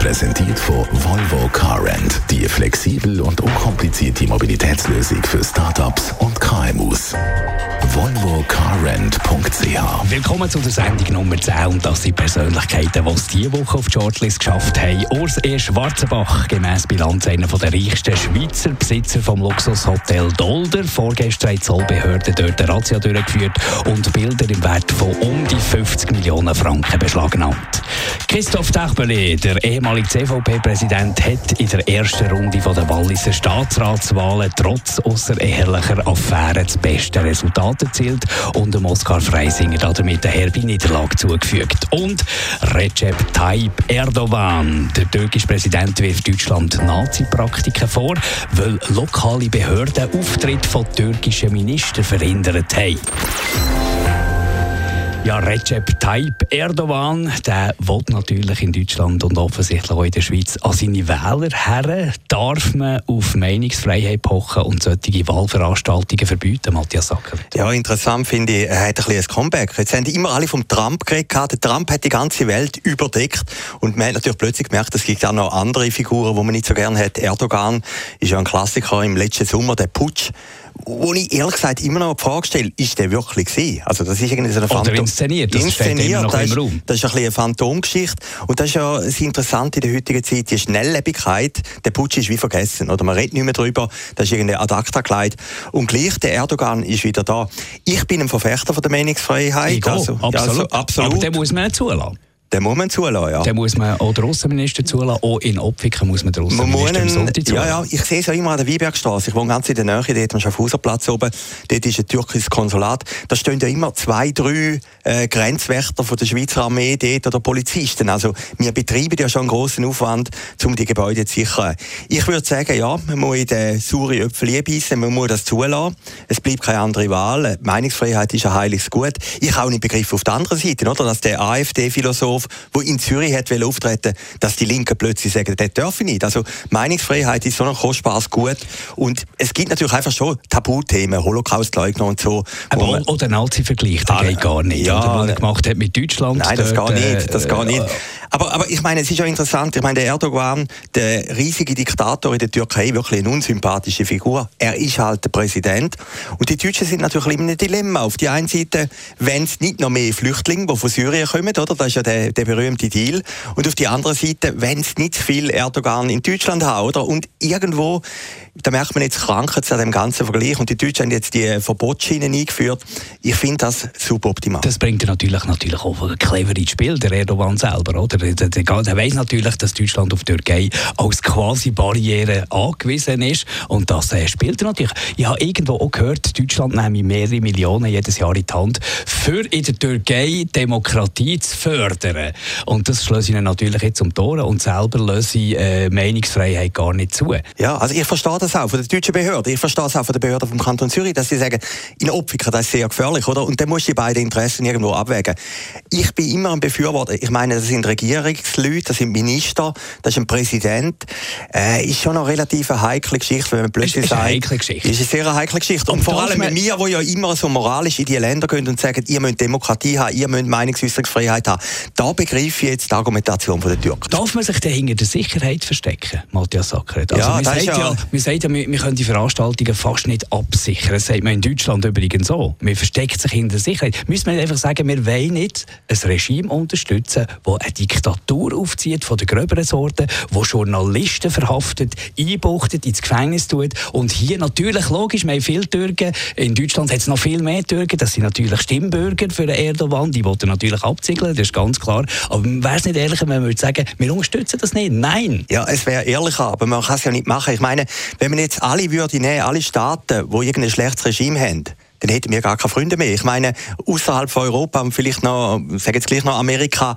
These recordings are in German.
Präsentiert von Volvo Car Rent. Die flexibel und unkomplizierte Mobilitätslösung für Startups und KMUs volvocarrent.ch. Willkommen zu der Sendung Nummer 10 und das sind Persönlichkeiten, die es diese Woche auf die Shortlist geschafft haben. Urs E. Schwarzenbach, gemäss Bilanz einer der reichsten Schweizer Besitzer vom Luxushotel Dolder. Vorgestern hat die Zollbehörde dort eine Razzia durchgeführt und Bilder im Wert von um die 50 Millionen Franken beschlagnahmt. Christoph Techbele, der ehemalige CVP-Präsident, hat in der ersten Runde der Walliser Staatsratswahlen trotz außerehelicher Affären das beste Resultat erzielt und dem Oskar Freisinger damit eine herbe Niederlage zugefügt. Und Recep Tayyip Erdogan, der türkische Präsident, wirft Deutschland Nazi-Praktiken vor, weil lokale Behörden Auftritt von türkischen Ministern verhindert haben. Ja, Recep Tayyip Erdogan, der will natürlich in Deutschland und offensichtlich auch in der Schweiz an seine Wähler her. Darf man auf Meinungsfreiheit pochen und solche Wahlveranstaltungen verbieten, Matthias Sacker? Ja, interessant finde ich, er hat ein bisschen ein Comeback. Jetzt haben immer alle vom Trump geredet. Der Trump hat die ganze Welt überdeckt und man hat natürlich plötzlich gemerkt, es gibt auch noch andere Figuren, die man nicht so gerne hat. Erdogan ist ja ein Klassiker im letzten Sommer, der Putsch wo ich ehrlich gesagt immer noch die Frage stelle, ist der wirklich gewesen? Also das ist irgendwie so eine Phantom... Oder inszeniert, das inszeniert, das ist, Raum. Das ist ein bisschen eine Phantomgeschichte und das ist ja das Interessante in der heutigen Zeit, die Schnelllebigkeit, der Putsch ist wie vergessen, oder man redet nicht mehr darüber, das ist irgendwie ad acta gelegt und gleich der Erdogan ist wieder da. Ich bin ein Verfechter von der Meinungsfreiheit. Ich also, absolut. Ja, also, absolut. Aber den muss man nicht zulassen. Den muss man zulassen, ja. Den muss man auch den Außenminister zulassen. Auch in Opfiken muss man den Außenminister zulassen. Ja, ja, ich sehe es ja immer an der Weinbergstraße. Ich wohne ganz in der Nähe, dort am Schaffhauserplatz oben. Dort ist ein türkisches Konsulat. Da stehen ja immer zwei, drei äh, Grenzwächter von der Schweizer Armee dort oder Polizisten. Also wir betreiben ja schon einen grossen Aufwand, um die Gebäude zu sichern. Ich würde sagen, ja, man muss in den sauren Äpfel einbeissen, man muss das zulassen. Es bleibt keine andere Wahl. Meinungsfreiheit ist ein heiliges Gut. Ich habe auch nicht begriffen auf der anderen Seite, oder, dass der AfD-Philosoph Bahnhof, wo in Zürich hat auftreten dass die Linken plötzlich sagen, das dürfen nicht. Also Meinungsfreiheit ist so ein kostbares Gut und es gibt natürlich einfach schon Tabuthemen, Holocaustleugner und so. Aber oder Nazi-Vergleich, der ah, geht gar nicht. Ja, oder, was er gemacht hat mit Deutschland. Nein, das dort, geht nicht. Das äh, geht nicht. Aber, aber ich meine, es ist ja interessant. Ich meine, der Erdogan, der riesige Diktator in der Türkei, wirklich eine unsympathische Figur. Er ist halt der Präsident. Und die Deutschen sind natürlich immer ein Dilemma. Auf die einen Seite, wenn es nicht noch mehr Flüchtlinge, die von Syrien kommen, oder? Das ist ja der, der berühmte Deal. Und auf die andere Seite, wenn es nicht viel Erdogan in Deutschland hat, oder? Und irgendwo, da merkt man jetzt Krankheit an dem ganzen Vergleich. Und die Deutschen haben jetzt die Verbotsschienen eingeführt. Ich finde das super optimal. Das bringt natürlich, natürlich auch clever ins Spiel, der Erdogan selber, oder? Der, der, der weiss natürlich, dass Deutschland auf die Türkei als quasi Barriere angewiesen ist. Und das äh, spielt er natürlich. Ich habe irgendwo auch gehört, Deutschland nehme mehrere Millionen jedes Jahr in die Hand, für in der Türkei Demokratie zu fördern. Und das schließe ihnen natürlich jetzt um Tore und selber löse äh, Meinungsfreiheit gar nicht zu. Ja, also ich verstehe das auch von der deutschen Behörde. Ich verstehe es auch von der Behörde vom Kanton Zürich, dass sie sagen, in Opfiker, das ist sehr gefährlich, oder? Und dann musst du die beiden Interessen irgendwo abwägen. Ich bin immer ein Befürworter. Ich meine, das sind Regierungsleute, das sind Minister, das ist ein Präsident. Äh, ist schon eine relativ heikle Geschichte, wenn man plötzlich ist, sagt. Eine heikle Geschichte. Ist eine sehr heikle Geschichte. Und, und vor allem mit mir, wo ja immer so moralisch in die Länder gehen und sagen, ihr müsst Demokratie haben, ihr müsst Meinungsäußerungsfreiheit haben. Da begreife ich jetzt die Argumentation der Türken. Darf man sich denn hinter der Sicherheit verstecken, Matthias Sackert? Also ja, man, sagt ja, ja, man sagt ja, wir, wir können die Veranstaltungen fast nicht absichern. Das sagt man in Deutschland übrigens so. Man versteckt sich hinter der Sicherheit. Müssen wir nicht einfach sagen, wir wollen nicht ein Regime unterstützen, das eine Diktatur aufzieht von der gröberen Sorte, wo Journalisten verhaftet, einbuchtet, ins Gefängnis tut und hier natürlich, logisch, wir haben viele Türken, in Deutschland hat es noch viel mehr Türken, das sind natürlich Stimmbürger für Erdogan, die wollen natürlich abziegeln, das ist ganz klar, aber wäre es nicht ehrlicher, wenn man würde sagen, wir unterstützen das nicht? Nein. Ja, es wäre ehrlicher, aber man kann es ja nicht machen. Ich meine, wenn man jetzt alle würde nehmen, alle Staaten, die irgendein schlechtes Regime haben, dann hätten wir gar keine Freunde mehr. Ich meine, außerhalb von Europa und vielleicht noch, sage jetzt gleich noch Amerika,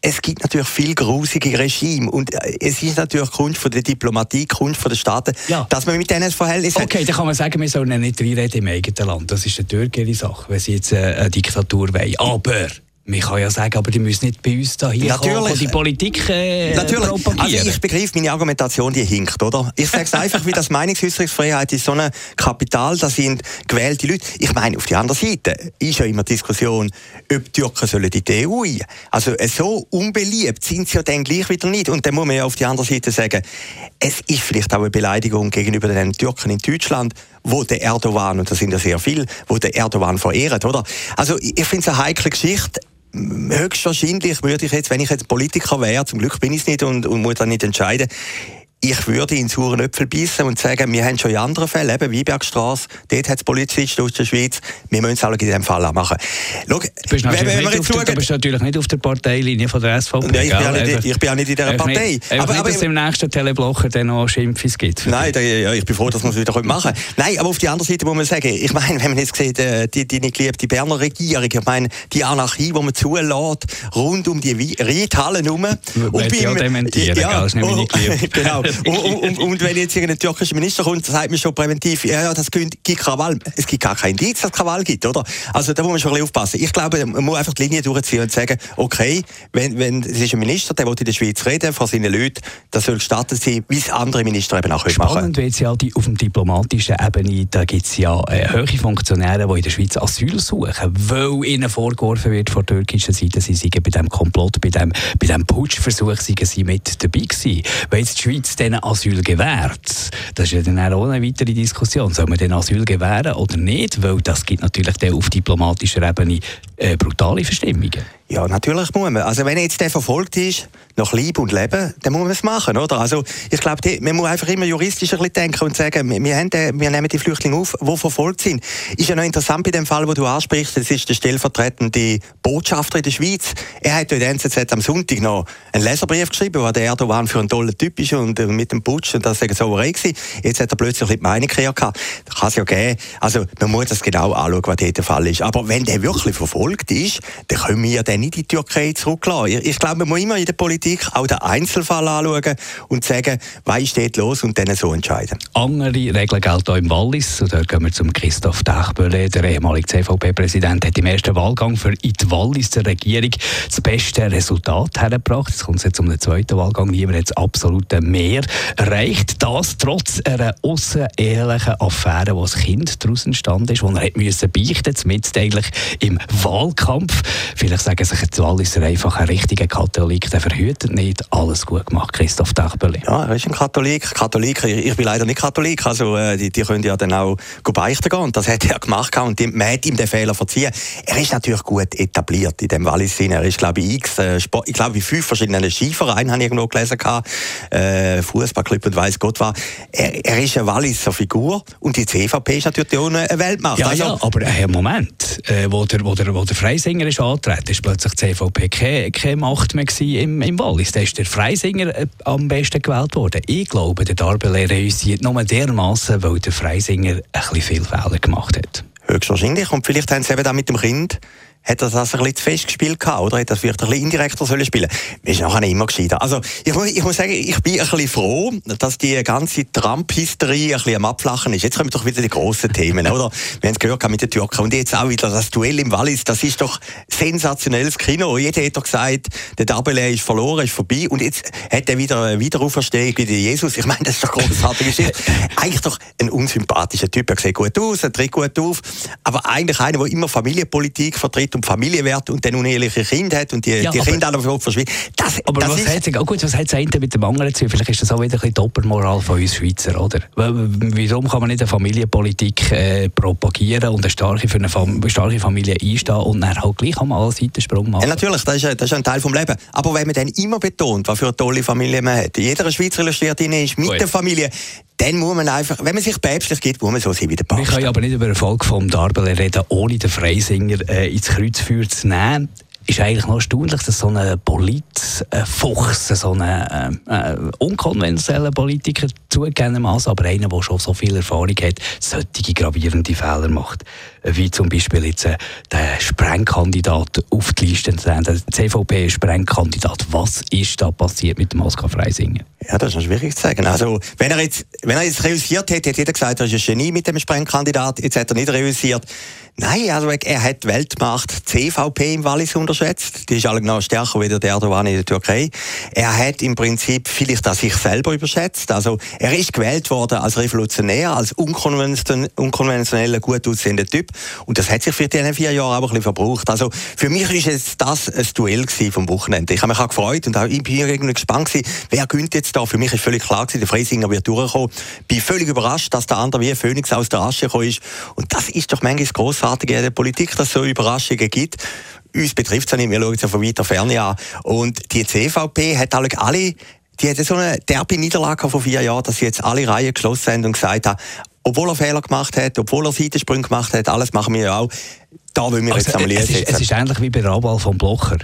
es gibt natürlich viel grusige Regime und äh, es ist natürlich Kunst von der Diplomatie, Kunst von den Staaten, ja. dass man mit denen ein Verhältnis hat. Okay, dann kann man sagen, wir sollen nicht reinreden im eigenen Land. Das ist eine türkische Sache, wenn sie jetzt äh, eine Diktatur wollen. Aber Man kann ja sagen, aber die müssen nicht bei uns da hier Natürlich. kommen, die Politik äh, Natürlich. propagieren. Also ich begreife meine Argumentation, die hinkt, oder? Ich sage es einfach, wie das Meinungsäußerungsfreiheit ist so ein Kapital, das sind gewählte Leute. Ich meine, auf der anderen Seite ist ja immer Diskussion, ob die Türken sollen in die EU ein. Also äh, so unbeliebt sind sie ja dann gleich wieder nicht. Und dann muss man ja auf der anderen Seite sagen, es ist vielleicht auch eine Beleidigung gegenüber den Türken in Deutschland, wo der Erdogan, und das sind ja sehr viele, wo der Erdogan verehrt, oder? Also ich finde es eine heikle Geschichte höchstwahrscheinlich würde ich jetzt, wenn ich jetzt Politiker wäre, zum Glück bin ich es nicht und, und muss dann nicht entscheiden, ich würde in sauren Äpfel beißen und sagen, wir haben schon in anderen Fällen, eben Wiebergstrasse, dort hat es Polizisten aus der Schweiz, wir müssen es auch in diesem Fall auch machen. Schau, du bist, wenn, wenn nicht auf, schauen, du bist natürlich nicht auf der Parteilinie von der SVP. Nein, ich, bin ja nicht, ich bin auch nicht in dieser Partei. Nicht, aber, aber, dass es im nächsten Teleblocher dann noch Schimpfis gibt. Nein, da, ja, ich bin froh, dass wir es wieder machen können. Nein, aber auf der anderen Seite muss man sagen, ich meine, wenn man jetzt sieht, äh, die, die nicht geliebte Berner Regierung, ich meine, die Anarchie, die man zulässt, rund um die Reithallen herum. Und ja dementieren, ja, das ist nicht meine Genau. Und, und, und, wenn jetzt irgendein türkischer Minister kommt, sagt man schon präventiv, ja, ja, das gibt Krawall. Es gibt gar keinen Indiz, dass es Krawall gibt, oder? Also da muss man schon ein bisschen aufpassen. Ich glaube, man muss einfach die Linie durchziehen und sagen, okay, wenn, wenn es ist ein Minister, der will in der Schweiz reden vor seinen Leuten, das soll gestattet sein, wie es andere Minister eben auch machen können. Spannend wird ja die, auf dem diplomatischen Ebene, da gibt es ja äh, hohe Funktionäre, die in der Schweiz Asyl suchen, weil ihnen vorgeworfen wird von türkischer Seite, sie seien bei diesem Komplott, bei diesem, bei diesem Putschversuch, seien sie mit dabei gewesen. Weil jetzt die Schweiz diesen Asyl gewährt. Das ist ja dann auch eine weitere Diskussion. Soll man den Asyl gewähren oder nicht? Weil das gibt natürlich auf diplomatischer Ebene äh, brutale Verstimmungen. Ja, natürlich muss man. Also wenn jetzt der verfolgt ist, nach Liebe und Leben, dann muss man es machen, oder? Also ich glaube, man muss einfach immer juristisch ein bisschen denken und sagen, wir, haben den, wir nehmen die Flüchtlinge auf, die verfolgt sind. Ist ja noch interessant bei dem Fall, wo du ansprichst, das ist der stellvertretende Botschafter in der Schweiz. Er hat in der NZZ am Sonntag noch einen Leserbrief geschrieben, wo der Erdogan für einen tollen Typ ist und mit dem Putsch und das sei so gewesen. Jetzt hat er plötzlich die Meinung gehabt. Das kann es ja geben. Also man muss das genau anschauen, was dort der Fall ist. Aber wenn der wirklich verfolgt ist, dann können wir den in die Türkei zurücklassen. Ich, glaube, man muss immer in der Politik auch den Einzelfall anschauen und sagen, was steht los und dann so entscheiden. Andere Regeln gelten auch im Wallis. Und dort gehen wir zum Christoph Dachböhle, der ehemalige CVP-Präsident, hat im ersten Wahlgang für in die Walliser Regierung das beste Resultat hergebracht. Jetzt kommt es jetzt den zweiten Wahlgang. Niemand hat das absolute Mehr erreicht. Das trotz einer außerehelichen Affäre, wo das Kind daraus entstanden ist, wo er musste beichten, mit eigentlich im Wahlkampf. Vielleicht sagen sich jetzt Walliser einfach ein richtiger Katholik, der verhütet nicht. Alles gut gemacht, Christoph Dachbeli. Ja, er ist ein Katholik. Katholik, ich bin leider nicht Katholik, also äh, die, die können ja dann auch beichten gehen. Und das hat er gemacht und man hat ihm den Fehler verziehen. Er ist natürlich gut etabliert in dem Wallis. Er ist, glaube ich, x, äh, Sport, ich glaube, in fünf verschiedenen Skivereinen habe ich irgendwo gelesen, äh, Fußballclub und weiss Gott was. Er, er ist eine Walliser Figur und die CVP ist natürlich auch eine Weltmacht. Ja, also, ja aber äh, Moment, äh, wo, der, wo, der, wo der Freisinger ist angetreten, ist plötzlich die CVP keine, keine Macht mehr im, im Wallis. Da ist der Freisinger äh, am besten gewählt worden. Ich glaube, der Darbele reüssiert nur dermaßen, weil der Freisinger ein bisschen viel Fehler gemacht hat. Höchstwahrscheinlich. Und vielleicht haben sie eben da mit dem Kind hat er das ein bisschen zu fest gespielt gehabt, oder? Hat das vielleicht ein bisschen indirekter sollen spielen Ist nachher immer gescheiter. Also, ich muss, ich muss sagen, ich bin ein bisschen froh, dass die ganze Trump-Hysterie ein bisschen am Abflachen ist. Jetzt kommen doch wieder die grossen Themen, oder? Wir haben es gehört mit den Türken. Und jetzt auch wieder das Duell im Wallis. Das ist doch sensationelles Kino. Jeder hat doch gesagt, der Dabele ist verloren, ist vorbei. Und jetzt hat er wieder eine Wiederauferstehung wie Jesus. Ich meine, das ist doch großartig. eigentlich doch ein unsympathischer Typ. Er sieht gut aus, er tritt gut auf. Aber eigentlich einer, der immer Familienpolitik vertritt und Familienwert und dann uneheliche Kinder hat und die, ja, die Kinder alle verschwinden. Das, aber das was ist, hat, oh gut, was hat das eine mit dem anderen zu Vielleicht ist das auch wieder ein bisschen Doppelmoral von uns Schweizer, oder? Warum kann man nicht eine Familienpolitik äh, propagieren und eine starke, für eine Fam starke Familie einstehen und dann halt gleich einmal einen Seitensprung machen? Ja, natürlich, das ist, das ist ein Teil vom Leben. Aber wenn man dann immer betont, was für eine tolle Familie man hat, jeder Schweizer Illustriertin ist mit gut. der Familie, dann muss man einfach, wenn man sich päpstlich gibt, muss man so sein wie der Papst. Wir können aber nicht über den Erfolg vom Darbele reden, ohne den Freisinger äh, ins Kreuzfeuer zu nehmen ist eigentlich noch erstaunlich, dass so ein Politfuchs, so ein äh, äh, unkonventioneller Politiker zugegebenermaßen, aber einer, der schon so viel Erfahrung hat, solche gravierende Fehler macht. Wie zum Beispiel jetzt äh, der Sprengkandidat auf die Liste, der CVP-Sprengkandidat. Was ist da passiert mit dem Oskar Freisinger? Ja, das ist noch schwierig zu sagen. Also, wenn er jetzt, wenn er jetzt realisiert hätte, hätte jeder gesagt, er ist ein Genie mit dem Sprengkandidat. Jetzt hat er nicht realisiert. Nein, also er hat die Weltmacht CVP im Wallis unterschätzt. Die ist alle genau stärker wie der Erdogan in der Türkei. Er hat im Prinzip vielleicht auch sich selber überschätzt. Also er ist gewählt worden als Revolutionär, als unkonventioneller, gut aussehender Typ. Und das hat sich für diese vier Jahre aber ein bisschen verbraucht. Also für mich es das ein Duell vom Wochenende. Ich habe mich auch gefreut und auch ich bin irgendwie gespannt gewesen, wer gönnt jetzt da. Für mich ist völlig klar gewesen, der Freisinger wird durchkommen. Bin völlig überrascht, dass der andere wie Phönix aus der Asche gekommen ist. Und das ist doch manchmal großartig großartig in der Politik, dass es so Überraschungen gibt. Uns betrifft es nicht, wir schauen es ja von weiter Ferne an. Und die CVP hat alle, die hatte so eine derbe Niederlage vor vier Jahren, dass sie jetzt alle Reihen geschlossen haben und gesagt haben, obwohl er Fehler gemacht hat, obwohl er Seitensprünge gemacht hat, alles machen wir ja auch. Da wollen wir also, jetzt am es, ist, es ist ähnlich wie bei Rabal von Blocher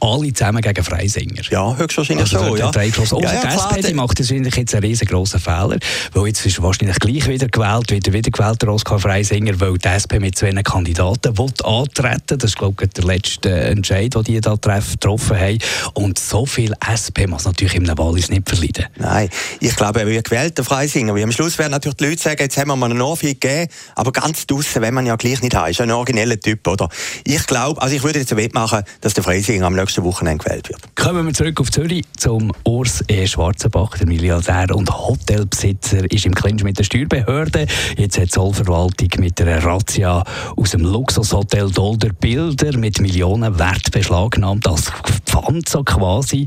alle zusammen gegen Freisinger. Ja, höchstwahrscheinlich also, so. Ja. Ja, ja, die SP die macht jetzt einen riesengroßen Fehler, weil jetzt ist wahrscheinlich gleich wieder gewählt, wieder wieder gewählt der Oskar Freisinger, weil die SP mit zwei Kandidaten will antreten. Das ist glaube ich der letzte Entscheid, den die da getroffen haben. Und so viel SP muss natürlich im Wallis nicht verleiden. Nein, ich glaube, er wird gewählt, der Freisinger. Wie am Schluss werden natürlich die Leute sagen, jetzt haben wir mal einen Ohrfeige gegeben, aber ganz draussen, wenn man ja gleich nicht hat, ist ein origineller Typ, oder? Ich glaube, also ich würde jetzt wettmachen, dass der Freisinger am nächsten Wochenende gewählt wird. Kommen wir zurück auf Zürich zum Urs E. Schwarzenbach, der Milliardär und Hotelbesitzer, ist im Clinch mit der Steuerbehörde. Jetzt hat die Zollverwaltung mit einer Razzia aus dem Luxushotel Dolder Bilder mit Millionen Wert beschlagnahmt. Das Pfand so quasi.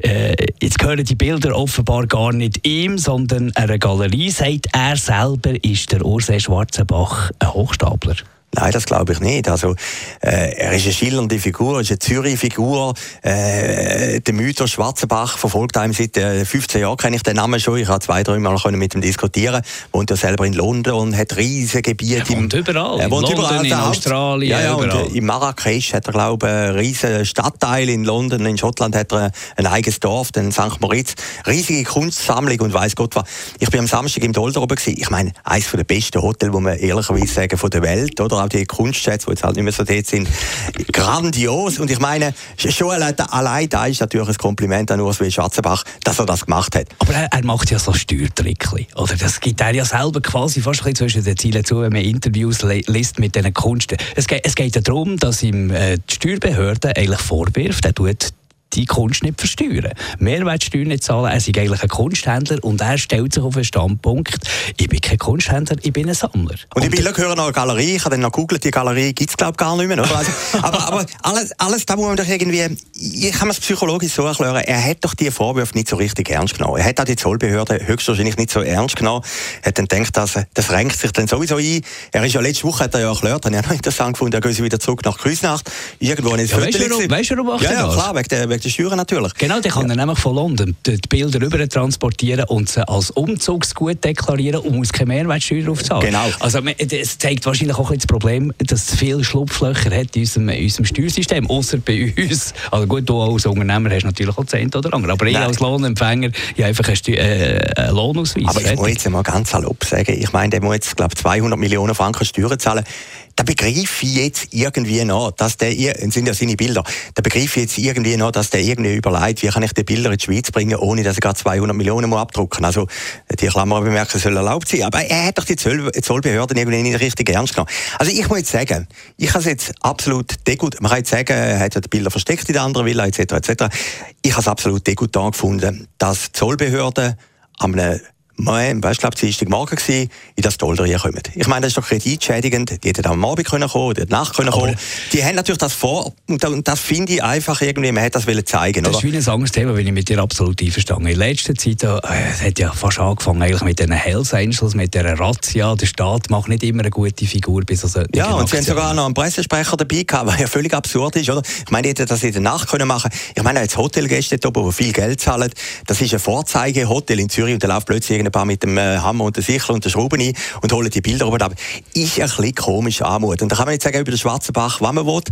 Äh, jetzt gehören die Bilder offenbar gar nicht ihm, sondern einer Galerie. Sagt er selber, ist der Urs E. Schwarzenbach ein Hochstapler. Nein, das glaube ich nicht. Also, äh, er ist eine schillernde Figur, er ist eine Zürich-Figur. Äh, der Mythos Schwarzenbach verfolgt einem seit äh, 15 Jahren, kenne ich den Namen schon. Ich habe zwei, drei Mal mit ihm diskutieren. Wohnt ja selber in London und hat riesige Gebiete. Er wohnt überall. Er wohnt in London, überall. In Australien, ja, ja, überall. Und, äh, in Marrakesch hat er, glaube ich, einen riesigen Stadtteil. In London, in Schottland hat er ein eigenes Dorf, den St. Moritz. Riesige Kunstsammlung und weiß Gott was. Ich bin am Samstag im Dolder oben gewesen. Ich meine, eines der besten Hotels, wo man ehrlicherweise sagen, von der Welt, oder? Auch die Kunstschätze, die jetzt halt nicht mehr so dort sind, grandios. Und ich meine, schon allein da ist natürlich ein Kompliment an Urs W. Schatzenbach, dass er das gemacht hat. Aber er, er macht ja so Steuertrickli. Oder das gibt er ja selber quasi fast ein zwischen den Zielen zu, wenn man Interviews liest mit diesen Kunsten. Es geht, es geht ja darum, dass ihm äh, die Steuerbehörde eigentlich vorwirft, er tut die Kunst nicht versteuern. Mehrwertsteuer nicht zahlen. Er ist eigentlich ein Kunsthändler und er stellt sich auf den Standpunkt, ich bin kein Kunsthändler, ich bin ein Sammler. Und, die Bilder gehören noch eine Galerie. Ich habe dann noch gegoogelt, die Galerie gibt es glaube ich gar nicht mehr. Also, aber, aber alles, alles da muss man doch irgendwie, ich kann es psychologisch so erklären, er hat doch die Vorwürfe nicht so richtig ernst genommen. Er hat auch die Zollbehörde höchstwahrscheinlich nicht so ernst genommen. Er hat dann gedacht, dass, das renkt sich dann sowieso ein. Er ist ja letzte Woche, hat er ja erklärt, habe ich auch noch interessant gefunden, er geht wieder zurück nach Kreuznacht. Irgendwo in ja, weißt, du, warum, weißt du, warum ja, ja, klar, wegen der, der Steuern natürlich. Genau, die kann ja. nämlich von London die Bilder rüber transportieren und sie als Umzugsgut deklarieren und muss keine Mehrwertsteuer drauf zahlen. Genau. Also es zeigt wahrscheinlich auch das Problem, dass es viele Schlupflöcher hat in unserem, in unserem Steuersystem, außer bei uns. Also gut, du als Unternehmer hast natürlich auch 10 oder andere, aber ich als Lohnempfänger ja einfach einen, äh, einen Lohnausweis. Aber ich muss jetzt mal ganz salopp sagen, ich meine, der muss jetzt, glaube 200 Millionen Franken Steuern zahlen da begreife ich jetzt irgendwie noch, dass der, sind ja seine Bilder, da begreife ich jetzt irgendwie noch, dass der irgendwie überlegt, wie kann ich die Bilder in die Schweiz bringen, ohne dass er gerade 200 Millionen muss abdrucken Also, die Klammerbemerkung soll erlaubt sein. Aber er hat doch die Zoll Zollbehörden irgendwie nicht richtig ernst genommen. Also, ich muss jetzt sagen, ich habe es jetzt absolut degut, man kann jetzt sagen, er hat die Bilder versteckt in der anderen Villa, etc., etc. Ich habe es absolut degutant gefunden, dass Zollbehörden an einem Nein, weißt, ich glaube, es war Morgen gewesen, in das Dollar kommen. Ich meine, das ist doch kreditschädigend. Die hätten am Abend können kommen, die hätten Nacht können kommen. Die haben natürlich das vor, und das, finde ich einfach irgendwie, man hätte das wollen zeigen. Das oder? ist wie ein anderes Thema, wenn ich mit dir absolut einverstanden In letzter Zeit, äh, es hat ja fast angefangen eigentlich mit den Hells Angels, mit der Razzia. Der Staat macht nicht immer eine gute Figur bis er Ja, und sie haben sogar noch einen Pressesprecher dabei gehabt, was ja völlig absurd ist, oder? Ich meine, die hätten das in der Nacht können machen. Ich meine, jetzt Hotelgäste, die viel Geld zahlen, das ist ein Vorzeigehotel in Zürich und da läuft plötzlich ein paar mit dem äh, Hammer und der Sichel und der Schrauben ein und holen die Bilder oben ab. Ist ein bisschen komisch anmut. Und da kann man nicht sagen über den Schwarzenbach, was man will.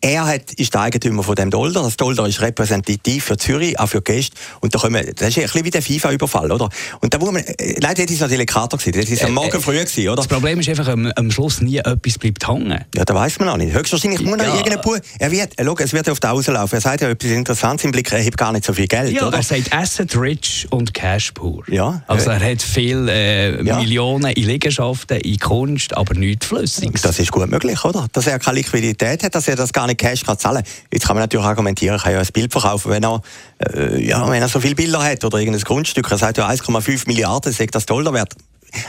Er hat, ist der Eigentümer von dem Dolder. Das Dolder ist repräsentativ für Zürich, auch für Gäste. Und da kommen, das ist ein bisschen wie der FIFA-Überfall, oder? Und da muss man, äh, nein, das ist noch delikater gewesen. Das ist am Morgen äh, früh gewesen, oder? Das Problem ist einfach, am, am Schluss nie etwas bleibt hängen. Ja, da weiß man noch nicht. Höchstwahrscheinlich muss noch ja. irgendein Bub, er wird, schau, es wird auf der rauslaufen. Er sagt ja etwas Interessantes im Blick, er hat gar nicht so viel Geld, ja, oder? er sagt Asset Rich und Cash Poor. Ja. Also er hat viel äh, ja. Millionen in Liegenschaften, in Kunst, aber nichts Flüssiges. Das ist gut möglich, oder? Dass er keine Liquidität hat, dass er das gar nicht Cash kann zahlen kann. Jetzt kann man natürlich argumentieren, er kann ja ein Bild verkaufen, wenn er, äh, ja, wenn er so viele Bilder hat oder irgendein Grundstück. Er sagt ja 1,5 Milliarden, sagt das Dollar wert.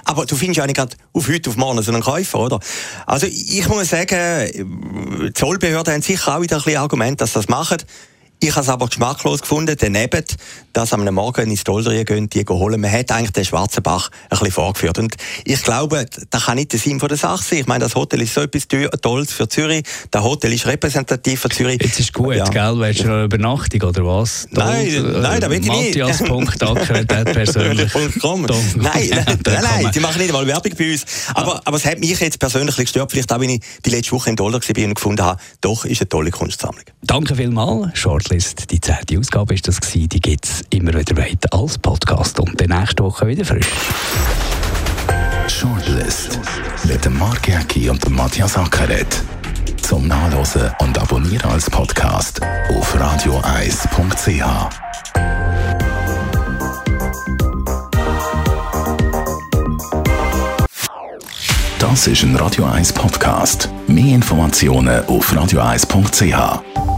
Aber du findest ja nicht gerade auf heute auf morgen so einen Käufer, oder? Also ich muss sagen, Zollbehörden haben sicher auch wieder ein bisschen Argument, dass sie das machen. Ich habe es aber geschmacklos gefunden, daneben, dass am Morgen ins Dolderie gehen, die holen. Man hat eigentlich den Schwarzen Bach ein bisschen vorgeführt. Und ich glaube, das kann nicht der Sinn von der Sache sein. Ich meine, das Hotel ist so etwas Tolles für Zürich. Das Hotel ist repräsentativ für Zürlich. Jetzt ist gut, ja. gell? Willst du eine Übernachtung oder was? Nein, Dold, nein, da will ich nicht. Matthias.acker, persönlich. nein, nein, nein, nein, die machen nicht einmal Werbung bei uns. Aber, aber es hat mich jetzt persönlich gestört, vielleicht auch, wenn ich die letzte Woche in Dollar war und gefunden habe, doch, ist eine tolle Kunstsammlung. Danke vielmals, Shortlist. Die zehnte Ausgabe ist das gewesen. Die gibt es immer wieder weiter als Podcast und die nächste Woche wieder frisch. Shortlist mit dem Mark Jäcki und dem Matthias Ackeret. Zum Nachlesen und Abonnieren als Podcast auf radioeis.ch. Das ist ein Radio 1 Podcast. Mehr Informationen auf radioeis.ch.